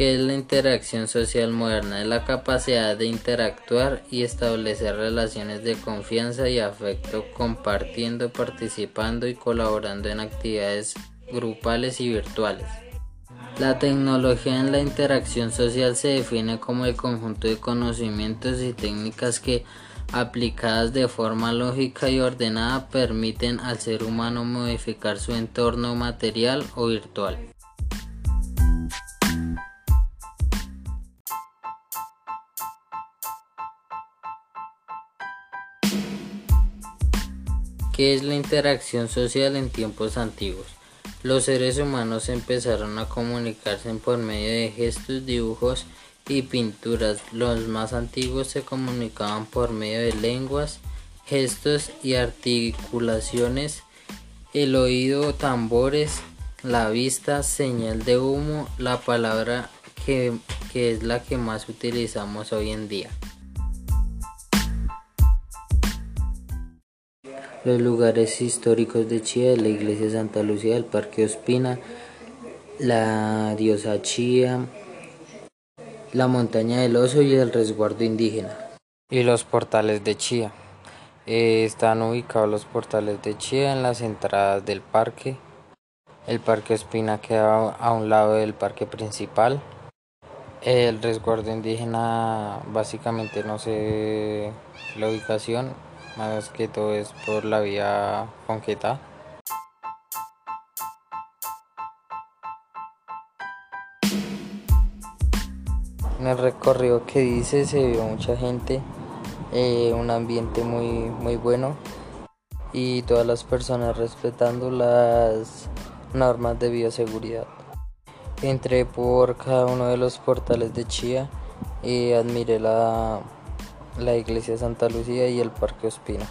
¿Qué es la interacción social moderna? Es la capacidad de interactuar y establecer relaciones de confianza y afecto compartiendo, participando y colaborando en actividades grupales y virtuales. La tecnología en la interacción social se define como el conjunto de conocimientos y técnicas que aplicadas de forma lógica y ordenada permiten al ser humano modificar su entorno material o virtual. ¿Qué es la interacción social en tiempos antiguos? Los seres humanos empezaron a comunicarse por medio de gestos, dibujos y pinturas. Los más antiguos se comunicaban por medio de lenguas, gestos y articulaciones, el oído, tambores, la vista, señal de humo, la palabra que, que es la que más utilizamos hoy en día. Los lugares históricos de Chía, la iglesia Santa Lucía, el Parque Ospina, la diosa Chía, la montaña del oso y el resguardo indígena. Y los portales de Chía. Eh, están ubicados los portales de Chía en las entradas del parque. El Parque Ospina queda a un lado del parque principal. El resguardo indígena básicamente no sé la ubicación, más que todo es por la vía Fonqueta. En el recorrido que dice se vio mucha gente, eh, un ambiente muy, muy bueno y todas las personas respetando las normas de bioseguridad. Entré por cada uno de los portales de Chía y admiré la, la iglesia Santa Lucía y el Parque Ospina.